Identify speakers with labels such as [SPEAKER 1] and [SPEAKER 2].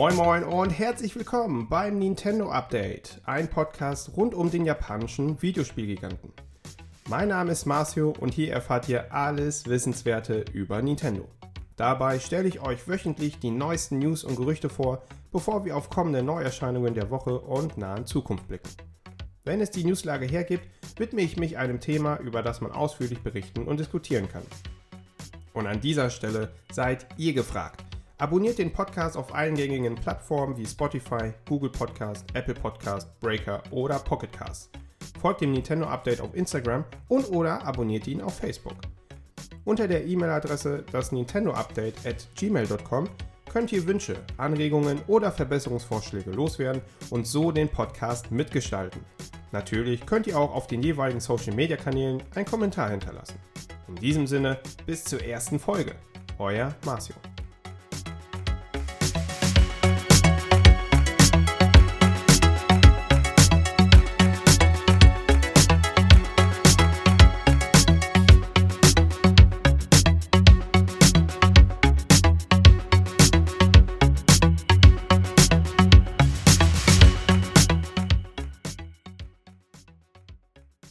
[SPEAKER 1] Moin Moin und herzlich willkommen beim Nintendo Update, ein Podcast rund um den japanischen Videospielgiganten. Mein Name ist Marcio und hier erfahrt ihr alles Wissenswerte über Nintendo. Dabei stelle ich euch wöchentlich die neuesten News und Gerüchte vor, bevor wir auf kommende Neuerscheinungen der Woche und nahen Zukunft blicken. Wenn es die Newslage hergibt, widme ich mich einem Thema, über das man ausführlich berichten und diskutieren kann. Und an dieser Stelle seid ihr gefragt. Abonniert den Podcast auf allen gängigen Plattformen wie Spotify, Google Podcast, Apple Podcast, Breaker oder Pocketcast. Folgt dem Nintendo Update auf Instagram und oder abonniert ihn auf Facebook. Unter der E-Mail-Adresse das Nintendo Update at gmail.com könnt ihr Wünsche, Anregungen oder Verbesserungsvorschläge loswerden und so den Podcast mitgestalten. Natürlich könnt ihr auch auf den jeweiligen Social Media Kanälen einen Kommentar hinterlassen. In diesem Sinne, bis zur ersten Folge. Euer Marcio.